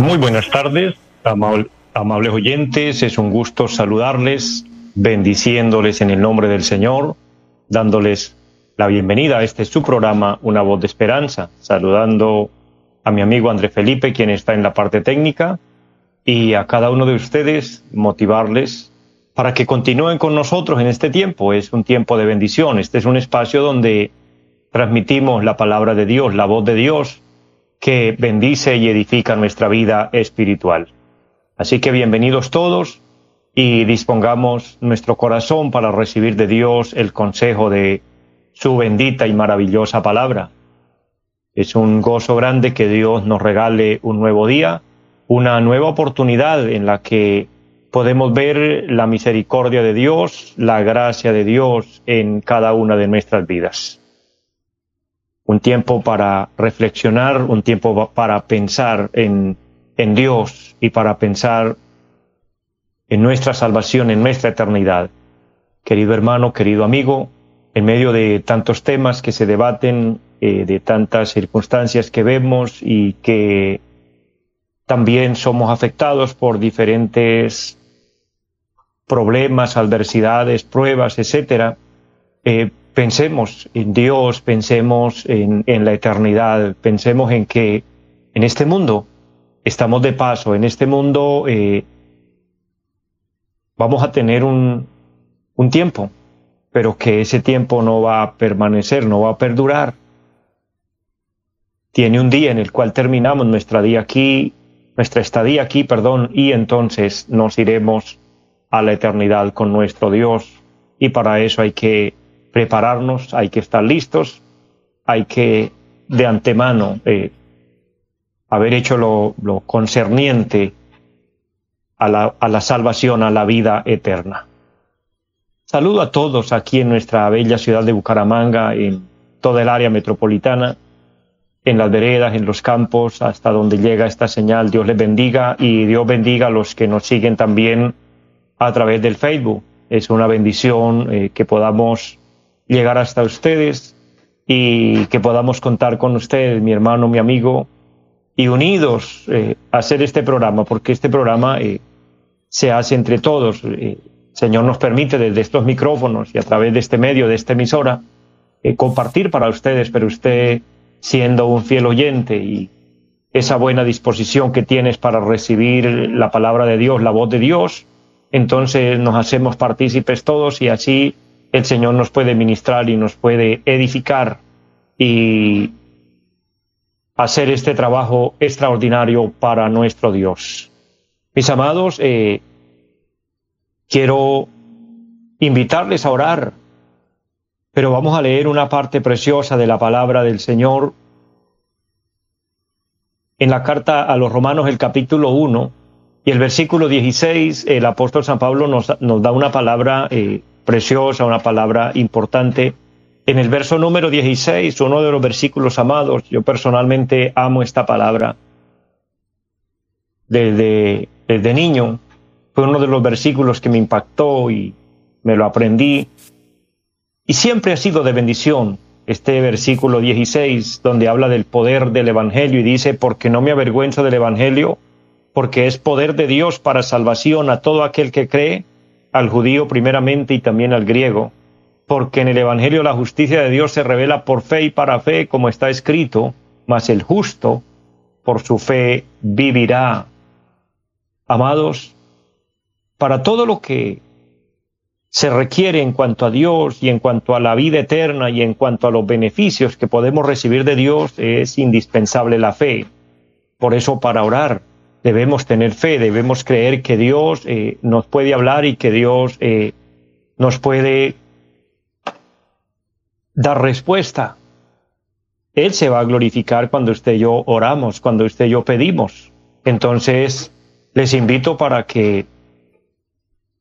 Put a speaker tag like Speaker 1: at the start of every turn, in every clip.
Speaker 1: Muy buenas tardes, Amables oyentes, es un gusto saludarles, bendiciéndoles en el nombre del Señor, dándoles la bienvenida a este su programa, Una voz de esperanza, saludando a mi amigo André Felipe, quien está en la parte técnica, y a cada uno de ustedes motivarles para que continúen con nosotros en este tiempo. Es un tiempo de bendición, este es un espacio donde transmitimos la palabra de Dios, la voz de Dios, que bendice y edifica nuestra vida espiritual. Así que bienvenidos todos y dispongamos nuestro corazón para recibir de Dios el consejo de su bendita y maravillosa palabra. Es un gozo grande que Dios nos regale un nuevo día, una nueva oportunidad en la que podemos ver la misericordia de Dios, la gracia de Dios en cada una de nuestras vidas. Un tiempo para reflexionar, un tiempo para pensar en en Dios y para pensar en nuestra salvación, en nuestra eternidad. Querido hermano, querido amigo, en medio de tantos temas que se debaten, eh, de tantas circunstancias que vemos y que también somos afectados por diferentes problemas, adversidades, pruebas, etcétera, eh, pensemos en Dios, pensemos en, la eternidad, pensemos en que en este mundo estamos de paso en este mundo, eh, vamos a tener un, un tiempo, pero que ese tiempo no va a permanecer, no va a perdurar. Tiene un día en el cual terminamos nuestra día aquí, nuestra estadía aquí, perdón, y entonces nos iremos a la eternidad con nuestro Dios. Y para eso hay que prepararnos, hay que estar listos, hay que de antemano eh, haber hecho lo, concerniente a la, a la salvación, a la vida eterna. Saludo a todos aquí en nuestra bella ciudad de Bucaramanga, en toda el área metropolitana, en las veredas, en los campos, hasta donde llega esta señal. Dios les bendiga y Dios bendiga a los que nos siguen también a través del Facebook. Es una bendición eh, que podamos llegar hasta ustedes y que podamos contar con ustedes, mi hermano, mi amigo, y unidos eh, a hacer este programa, porque este programa eh, se hace entre todos. Eh, Señor nos permite desde estos micrófonos y a través de este medio, de esta emisora, compartir para ustedes, pero usted siendo un fiel oyente y esa buena disposición que tienes para recibir la palabra de Dios, la voz de Dios, entonces nos hacemos partícipes todos y así el Señor nos puede ministrar y nos puede edificar y hacer este trabajo extraordinario para nuestro Dios. Mis amados, eh, quiero invitarles a orar, pero vamos a leer una parte preciosa de la palabra del Señor en la carta a los Romanos, el capítulo 1 y el versículo 16, el apóstol San Pablo nos, nos da una palabra eh, preciosa, una palabra importante en el verso número 16, uno de los versículos amados, yo personalmente amo esta palabra. Desde, desde niño fue uno de los versículos que me impactó y me lo aprendí. Y siempre ha sido de bendición este versículo 16, donde habla del poder del Evangelio y dice, porque no me avergüenzo del Evangelio, porque es poder de Dios para salvación a todo aquel que cree, al judío primeramente y también al griego porque en el Evangelio la justicia de Dios se revela por fe y para fe, como está escrito, mas el justo por su fe vivirá. Amados, para todo lo que se requiere en cuanto a Dios y en cuanto a la vida eterna y en cuanto a los beneficios que podemos recibir de Dios, es indispensable la fe. Por eso para orar debemos tener fe, debemos creer que Dios eh, nos puede hablar y que Dios eh, nos puede dar respuesta Él se va a glorificar cuando usted y yo oramos, cuando usted y yo pedimos. Entonces, les invito para que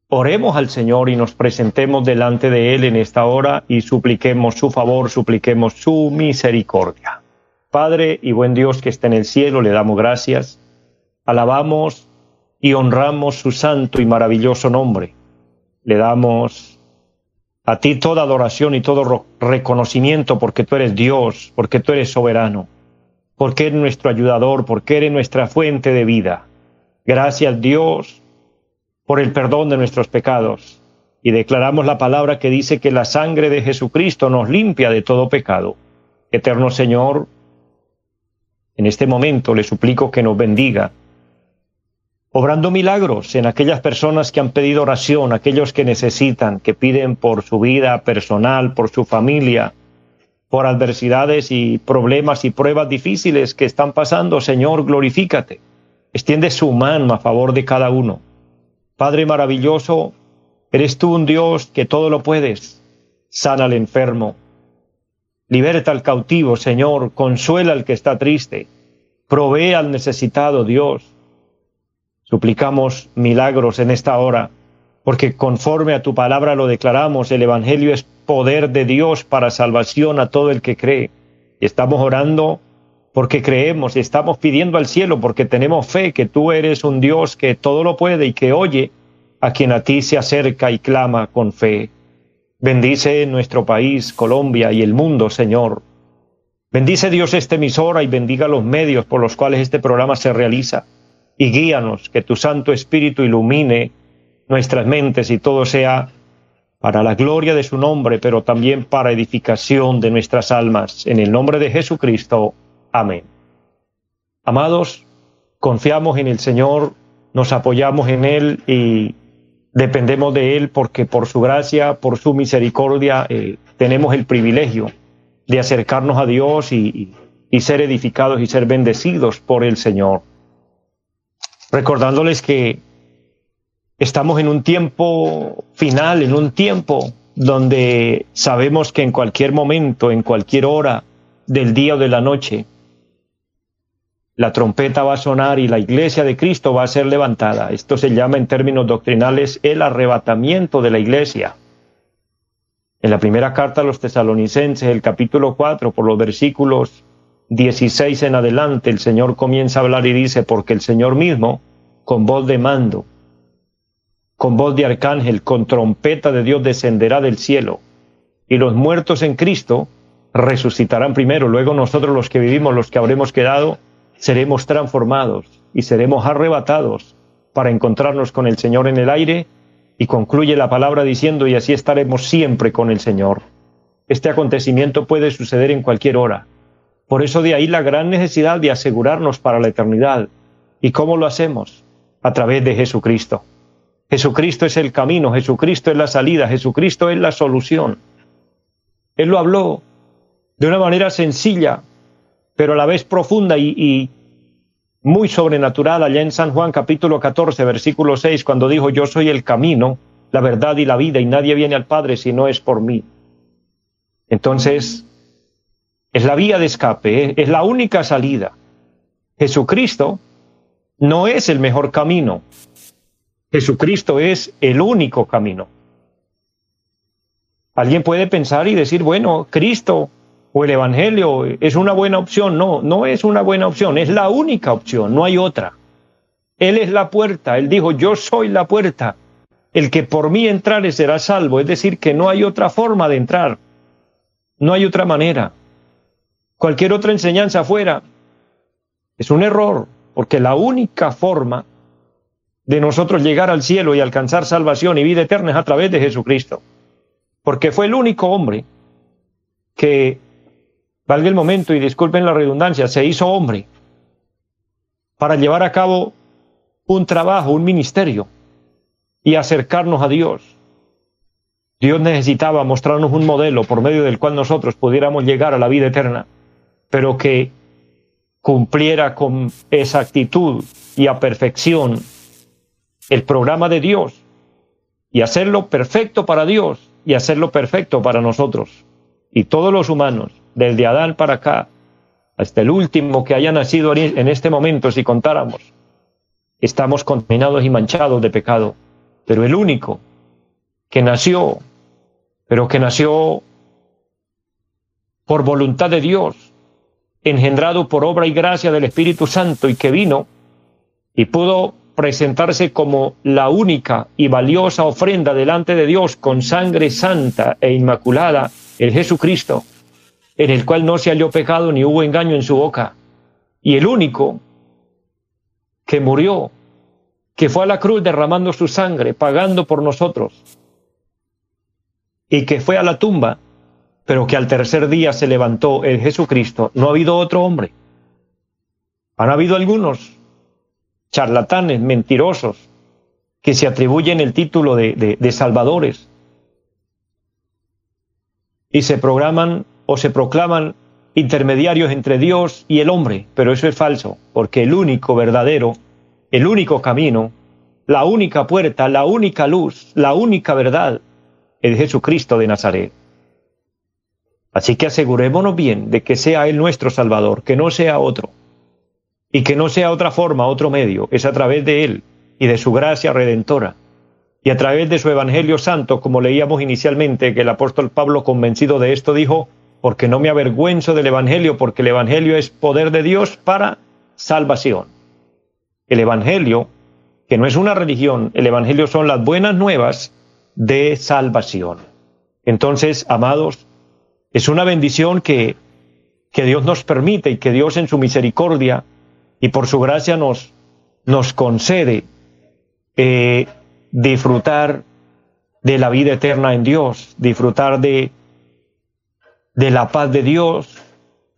Speaker 1: oremos al Señor y nos presentemos delante de Él en esta hora y supliquemos su favor, supliquemos su misericordia. Padre y buen Dios que está en el cielo, le damos gracias, alabamos y honramos su santo y maravilloso nombre. Le damos a ti toda adoración y todo reconocimiento porque tú eres Dios, porque tú eres soberano, porque eres nuestro ayudador, porque eres nuestra fuente de vida. Gracias Dios por el perdón de nuestros pecados. Y declaramos la palabra que dice que la sangre de Jesucristo nos limpia de todo pecado. Eterno Señor, en este momento le suplico que nos bendiga obrando milagros en aquellas personas que han pedido oración, aquellos que necesitan, que piden por su vida personal, por su familia, por adversidades y problemas y pruebas difíciles que están pasando. Señor, glorifícate. Extiende su mano a favor de cada uno. Padre maravilloso, eres tú un Dios que todo lo puedes. Sana al enfermo. Liberta al cautivo, Señor. Consuela al que está triste. Provee al necesitado, Dios Suplicamos milagros en esta hora, porque conforme a tu palabra lo declaramos, el Evangelio es poder de Dios para salvación a todo el que cree. Y estamos orando porque creemos y estamos pidiendo al cielo porque tenemos fe que tú eres un Dios que todo lo puede y que oye a quien a ti se acerca y clama con fe. Bendice nuestro país, Colombia y el mundo, Señor. Bendice Dios esta emisora y bendiga los medios por los cuales este programa se realiza y guíanos, que tu Santo Espíritu ilumine nuestras mentes y todo sea para la gloria de su nombre, pero también para edificación de nuestras almas. En el nombre de Jesucristo. Amén. Amados, confiamos en el Señor, nos apoyamos en Él y dependemos de Él porque por su gracia, por su misericordia, eh, tenemos el privilegio de acercarnos a Dios y ser edificados y ser bendecidos por el Señor recordándoles que estamos en un tiempo final, en un tiempo donde sabemos que en cualquier momento, en cualquier hora del día o de la noche, la trompeta va a sonar y la iglesia de Cristo va a ser levantada. Esto se llama en términos doctrinales el arrebatamiento de la iglesia. En la primera carta a los tesalonicenses, el capítulo 4, por los versículos 16 en adelante, el Señor comienza a hablar y dice, porque el Señor mismo, con voz de mando, con voz de arcángel, con trompeta de Dios descenderá del cielo, y los muertos en Cristo resucitarán primero, luego nosotros los que vivimos, los que habremos quedado, seremos transformados y seremos arrebatados para encontrarnos con el Señor en el aire, y concluye la palabra diciendo, y así estaremos siempre con el Señor. Este acontecimiento puede suceder en cualquier hora. Por eso de ahí la gran necesidad de asegurarnos para la eternidad. ¿Y cómo lo hacemos? A través de Jesucristo. Jesucristo es el camino, Jesucristo es la salida, Jesucristo es la solución. Él lo habló de una manera sencilla, pero a la vez profunda y, muy sobrenatural allá en San Juan capítulo 14, versículo 6, cuando dijo, yo soy el camino, la verdad y la vida, y nadie viene al Padre si no es por mí. Entonces, es la vía de escape, es la única salida. Jesucristo no es el mejor camino. Jesucristo es el único camino. Alguien puede pensar y decir, bueno, Cristo o el Evangelio es una buena opción. No, no es una buena opción, es la única opción, no hay otra. Él es la puerta, Él dijo, yo soy la puerta. El que por mí entrare será salvo, es decir, que no hay otra forma de entrar, no hay otra manera cualquier otra enseñanza afuera, es un error, porque la única forma de nosotros llegar al cielo y alcanzar salvación y vida eterna es a través de Jesucristo, porque fue el único hombre que, valga el momento y disculpen la redundancia, se hizo hombre para llevar a cabo un trabajo, un ministerio y acercarnos a Dios. Dios necesitaba mostrarnos un modelo por medio del cual nosotros pudiéramos llegar a la vida eterna pero que cumpliera con exactitud y a perfección el programa de Dios y hacerlo perfecto para Dios y hacerlo perfecto para nosotros. Y todos los humanos, desde Adán para acá, hasta el último que haya nacido en este momento, si contáramos, estamos contaminados y manchados de pecado. Pero el único que nació, pero que nació por voluntad de Dios, engendrado por obra y gracia del Espíritu Santo y que vino y pudo presentarse como la única y valiosa ofrenda delante de Dios con sangre santa e inmaculada, el Jesucristo, en el cual no se halló pecado ni hubo engaño en su boca, y el único que murió, que fue a la cruz derramando su sangre, pagando por nosotros, y que fue a la tumba, pero que al tercer día se levantó el Jesucristo, no ha habido otro hombre. Han habido algunos charlatanes, mentirosos, que se atribuyen el título de, de, salvadores y se programan o se proclaman intermediarios entre Dios y el hombre, pero eso es falso, porque el único verdadero, el único camino, la única puerta, la única luz, la única verdad es Jesucristo de Nazaret. Así que asegurémonos bien de que sea Él nuestro Salvador, que no sea otro y que no sea otra forma, otro medio, es a través de Él y de su gracia redentora, y a través de su Evangelio Santo, como leíamos inicialmente, que el apóstol Pablo, convencido de esto, dijo, porque no me avergüenzo del Evangelio, porque el Evangelio es poder de Dios para salvación. El Evangelio, que no es una religión, el Evangelio son las buenas nuevas de salvación. Entonces, amados, es una bendición que, que Dios nos permite y que Dios en su misericordia y por su gracia nos, nos concede eh, disfrutar de la vida eterna en Dios, disfrutar de, de la paz de Dios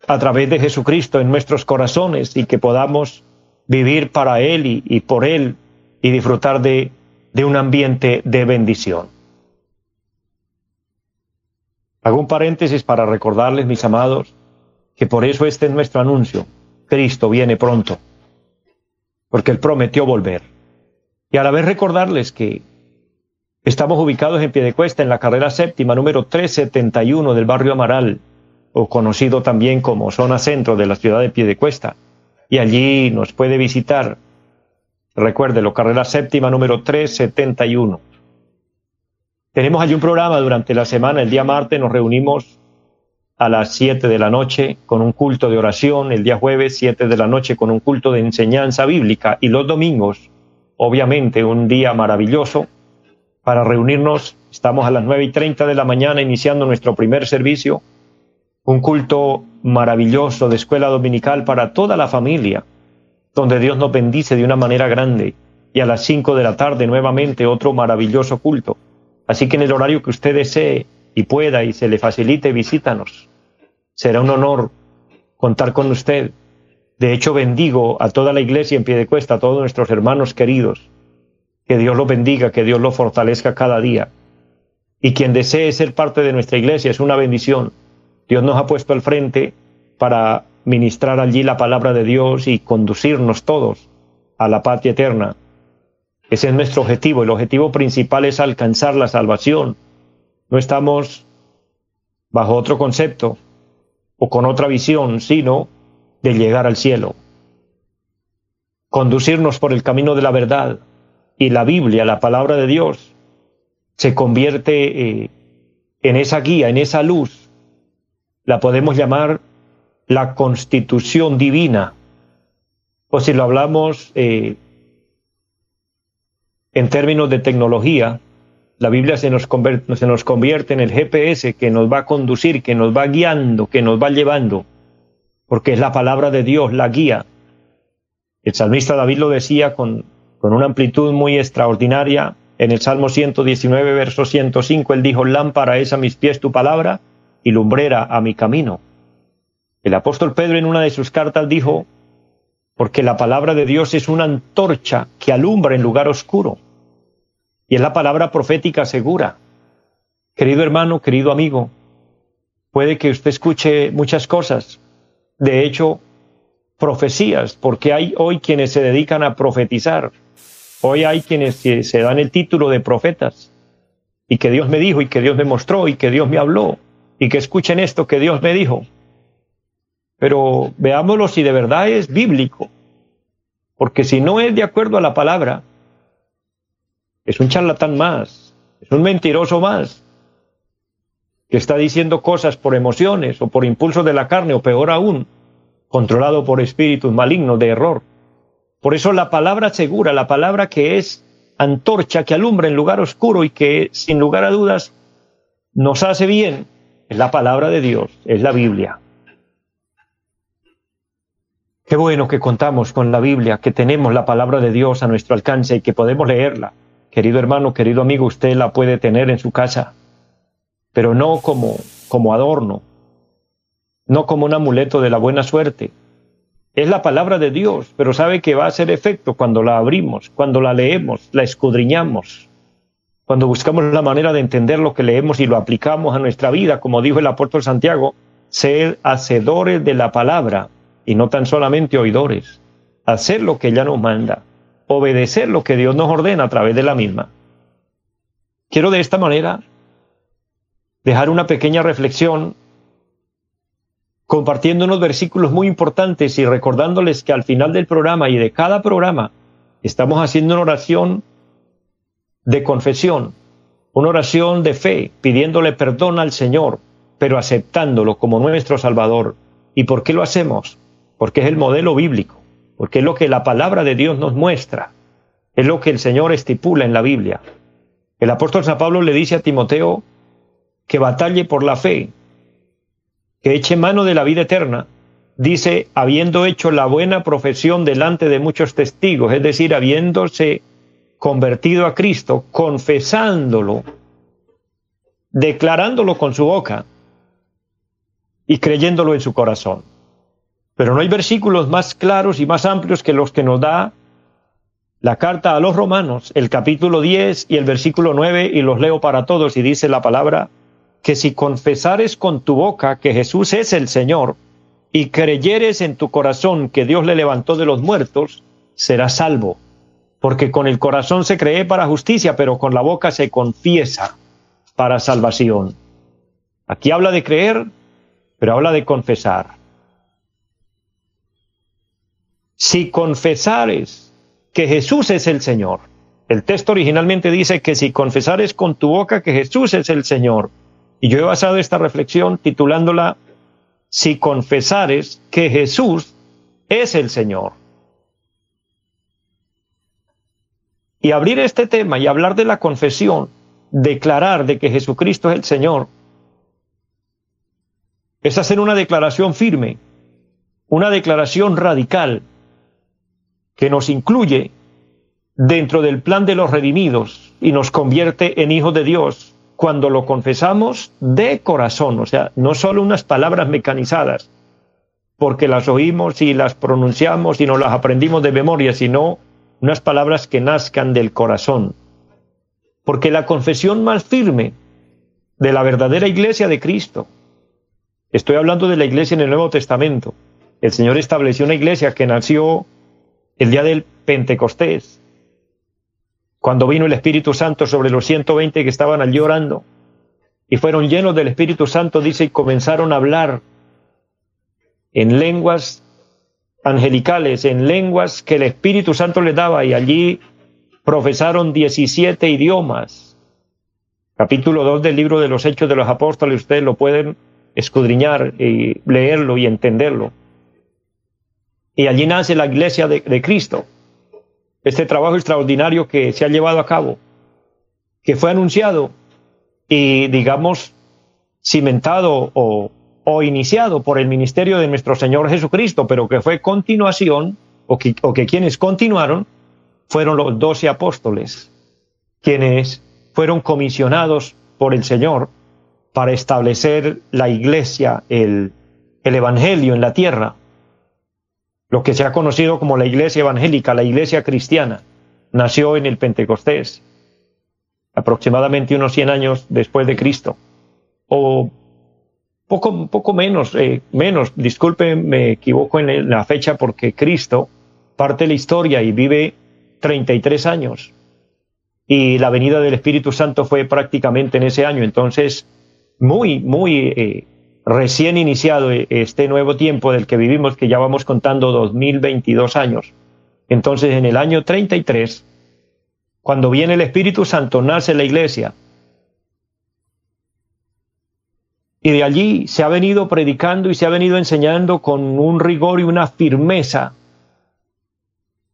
Speaker 1: a través de Jesucristo en nuestros corazones y que podamos vivir para Él y, y por Él y disfrutar de, de un ambiente de bendición. Hago un paréntesis para recordarles, mis amados, que por eso este es nuestro anuncio. Cristo viene pronto, porque Él prometió volver. Y a la vez recordarles que estamos ubicados en Piedecuesta, en la carrera séptima, número 371 del barrio Amaral, o conocido también como zona centro de la ciudad de Piedecuesta. Y allí nos puede visitar, recuérdelo, carrera séptima, número 371. Tenemos allí un programa durante la semana, el día martes nos reunimos a las 7 de la noche con un culto de oración, el día jueves 7 de la noche con un culto de enseñanza bíblica y los domingos, obviamente, un día maravilloso para reunirnos. Estamos a las 9 y 30 de la mañana iniciando nuestro primer servicio, un culto maravilloso de escuela dominical para toda la familia, donde Dios nos bendice de una manera grande. Y a las 5 de la tarde nuevamente otro maravilloso culto. Así que en el horario que usted desee y pueda y se le facilite, visítanos. Será un honor contar con usted. De hecho, bendigo a toda la iglesia en pie de cuesta, a todos nuestros hermanos queridos. Que Dios lo bendiga, que Dios lo fortalezca cada día. Y quien desee ser parte de nuestra iglesia es una bendición. Dios nos ha puesto al frente para ministrar allí la palabra de Dios y conducirnos todos a la patria eterna. Ese es nuestro objetivo. El objetivo principal es alcanzar la salvación. No estamos bajo otro concepto o con otra visión, sino de llegar al cielo. Conducirnos por el camino de la verdad y la Biblia, la palabra de Dios, se convierte eh, en esa guía, en esa luz. La podemos llamar la constitución divina. O si lo hablamos eh, en términos de tecnología, la Biblia se nos, convierte, se nos convierte en el GPS que nos va a conducir, que nos va guiando, que nos va llevando, porque es la palabra de Dios, la guía. El salmista David lo decía con, con una amplitud muy extraordinaria. En el Salmo 119, verso 105, él dijo, lámpara es a mis pies tu palabra y lumbrera a mi camino. El apóstol Pedro en una de sus cartas dijo, porque la palabra de Dios es una antorcha que alumbra en lugar oscuro. Y es la palabra profética segura. Querido hermano, querido amigo, puede que usted escuche muchas cosas, de hecho, profecías, porque hay hoy quienes se dedican a profetizar, hoy hay quienes se dan el título de profetas, y que Dios me dijo, y que Dios me mostró, y que Dios me habló, y que escuchen esto que Dios me dijo. Pero veámoslo si de verdad es bíblico, porque si no es de acuerdo a la palabra, es un charlatán más, es un mentiroso más, que está diciendo cosas por emociones o por impulsos de la carne, o peor aún, controlado por espíritus malignos de error. Por eso la palabra segura, la palabra que es antorcha, que alumbra en lugar oscuro y que sin lugar a dudas nos hace bien, es la palabra de Dios, es la Biblia. Qué bueno que contamos con la Biblia, que tenemos la palabra de Dios a nuestro alcance y que podemos leerla. Querido hermano, querido amigo, usted la puede tener en su casa, pero no como, como adorno, no como un amuleto de la buena suerte. Es la palabra de Dios, pero sabe que va a hacer efecto cuando la abrimos, cuando la leemos, la escudriñamos, cuando buscamos la manera de entender lo que leemos y lo aplicamos a nuestra vida, como dijo el apóstol Santiago, ser hacedores de la palabra y no tan solamente oidores, hacer lo que ella nos manda, obedecer lo que Dios nos ordena a través de la misma. Quiero de esta manera dejar una pequeña reflexión compartiendo unos versículos muy importantes y recordándoles que al final del programa y de cada programa estamos haciendo una oración de confesión, una oración de fe, pidiéndole perdón al Señor, pero aceptándolo como nuestro Salvador. ¿Y por qué lo hacemos? Porque es el modelo bíblico porque es lo que la palabra de Dios nos muestra, es lo que el Señor estipula en la Biblia. El apóstol San Pablo le dice a Timoteo que batalle por la fe, que eche mano de la vida eterna, dice, habiendo hecho la buena profesión delante de muchos testigos, es decir, habiéndose convertido a Cristo, confesándolo, declarándolo con su boca y creyéndolo en su corazón. Pero no hay versículos más claros y más amplios que los que nos da la carta a los romanos, el capítulo 10 y el versículo 9, y los leo para todos, y dice la palabra, que si confesares con tu boca que Jesús es el Señor, y creyeres en tu corazón que Dios le levantó de los muertos, serás salvo. Porque con el corazón se cree para justicia, pero con la boca se confiesa para salvación. Aquí habla de creer, pero habla de confesar si confesares que Jesús es el Señor. El texto originalmente dice que si confesares con tu boca que Jesús es el Señor. Y yo he basado esta reflexión titulándola Si confesares que Jesús es el Señor. Y abrir este tema y hablar de la confesión, declarar de que Jesucristo es el Señor, es hacer una declaración firme, una declaración radical, que nos incluye dentro del plan de los redimidos y nos convierte en hijos de Dios cuando lo confesamos de corazón, o sea, no solo unas palabras mecanizadas, porque las oímos y las pronunciamos y nos las aprendimos de memoria, sino unas palabras que nazcan del corazón. Porque la confesión más firme de la verdadera iglesia de Cristo, estoy hablando de la iglesia en el Nuevo Testamento, el Señor estableció una iglesia que nació el día del Pentecostés, cuando vino el Espíritu Santo sobre los 120 que estaban allí orando, y fueron llenos del Espíritu Santo, dice, y comenzaron a hablar en lenguas angelicales, en lenguas que el Espíritu Santo les daba, y allí profesaron 17 idiomas. Capítulo 2 del libro de los Hechos de los Apóstoles, ustedes lo pueden escudriñar y leerlo y entenderlo. Y allí nace la iglesia de, Cristo. Este trabajo extraordinario que se ha llevado a cabo, que fue anunciado y, digamos, cimentado o, iniciado por el ministerio de nuestro Señor Jesucristo, pero que fue continuación, o que, quienes continuaron, fueron los doce apóstoles, quienes fueron comisionados por el Señor para establecer la iglesia, el Evangelio en la tierra lo que se ha conocido como la iglesia evangélica, la iglesia cristiana, nació en el Pentecostés, aproximadamente unos 100 años después de Cristo, o poco, poco menos, eh, menos, disculpe, me equivoco en la fecha porque Cristo parte la historia y vive 33 años, y la venida del Espíritu Santo fue prácticamente en ese año, entonces muy, muy eh, recién iniciado este nuevo tiempo del que vivimos, que ya vamos contando 2022 años. Entonces, en el año 33, cuando viene el Espíritu Santo, nace la iglesia. Y de allí se ha venido predicando y se ha venido enseñando con un rigor y una firmeza.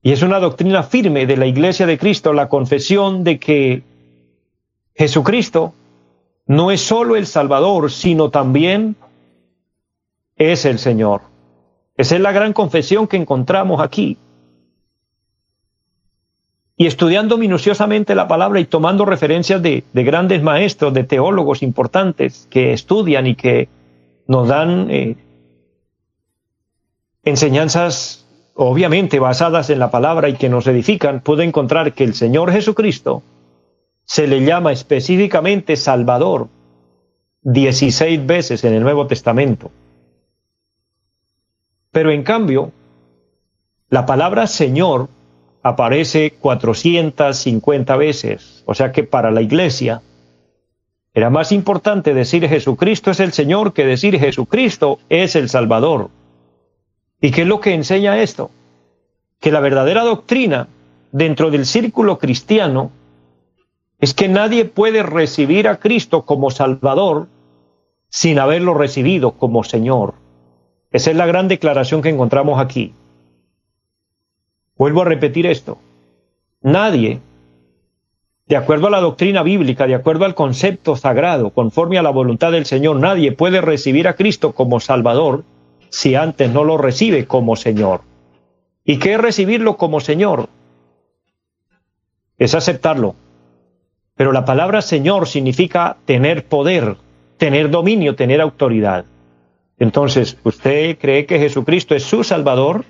Speaker 1: Y es una doctrina firme de la iglesia de Cristo, la confesión de que Jesucristo no es solo el Salvador, sino también es el Señor. Esa es la gran confesión que encontramos aquí. Y estudiando minuciosamente la palabra y tomando referencias de, grandes maestros, de teólogos importantes que estudian y que nos dan eh, enseñanzas obviamente basadas en la palabra y que nos edifican, puedo encontrar que el Señor Jesucristo se le llama específicamente Salvador 16 veces en el Nuevo Testamento. Pero en cambio, la palabra Señor aparece 450 veces. O sea que para la iglesia era más importante decir Jesucristo es el Señor que decir Jesucristo es el Salvador. ¿Y qué es lo que enseña esto? Que la verdadera doctrina dentro del círculo cristiano es que nadie puede recibir a Cristo como Salvador sin haberlo recibido como Señor. Esa es la gran declaración que encontramos aquí. Vuelvo a repetir esto. Nadie, de acuerdo a la doctrina bíblica, de acuerdo al concepto sagrado, conforme a la voluntad del Señor, nadie puede recibir a Cristo como Salvador si antes no lo recibe como Señor. ¿Y qué es recibirlo como Señor? Es aceptarlo, pero la palabra Señor significa tener poder, tener dominio, tener autoridad. Entonces, ¿usted cree que Jesucristo es su Salvador?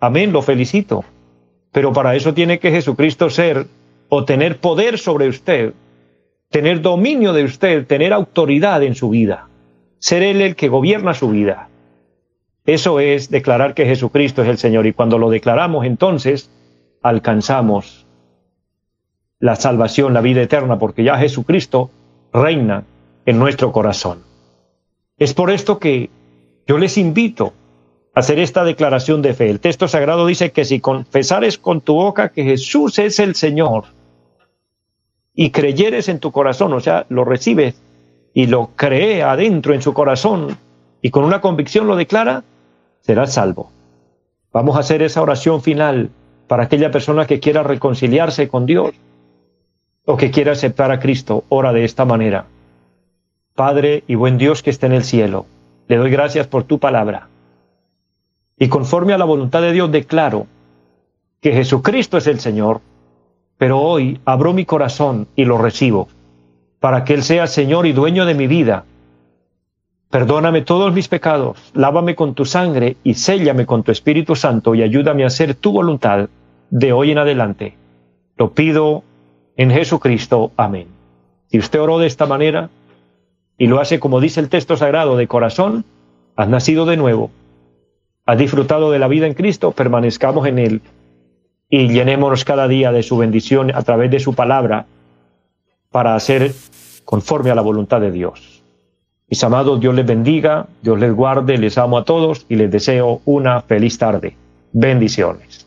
Speaker 1: Amén, lo felicito. Pero para eso tiene que Jesucristo ser o tener poder sobre usted, tener dominio de usted, tener autoridad en su vida, ser Él el que gobierna su vida. Eso es declarar que Jesucristo es el Señor y cuando lo declaramos entonces alcanzamos la salvación, la vida eterna, porque ya Jesucristo reina en nuestro corazón. Es por esto que yo les invito a hacer esta declaración de fe. El texto sagrado dice que si confesares con tu boca que Jesús es el Señor y creyeres en tu corazón, o sea, lo recibes y lo cree adentro en su corazón y con una convicción lo declara, serás salvo. Vamos a hacer esa oración final para aquella persona que quiera reconciliarse con Dios o que quiera aceptar a Cristo, ora de esta manera. Padre y buen Dios que está en el cielo, le doy gracias por tu palabra. Y conforme a la voluntad de Dios declaro que Jesucristo es el Señor, pero hoy abro mi corazón y lo recibo, para que Él sea Señor y dueño de mi vida. Perdóname todos mis pecados, lávame con tu sangre y séllame con tu Espíritu Santo y ayúdame a hacer tu voluntad de hoy en adelante. Lo pido en Jesucristo. Amén. Si usted oró de esta manera y lo hace como dice el texto sagrado de corazón, has nacido de nuevo, has disfrutado de la vida en Cristo, permanezcamos en Él y llenémonos cada día de su bendición a través de su palabra para hacer conforme a la voluntad de Dios. Mis amados, Dios les bendiga, Dios les guarde, les amo a todos y les deseo una feliz tarde. Bendiciones.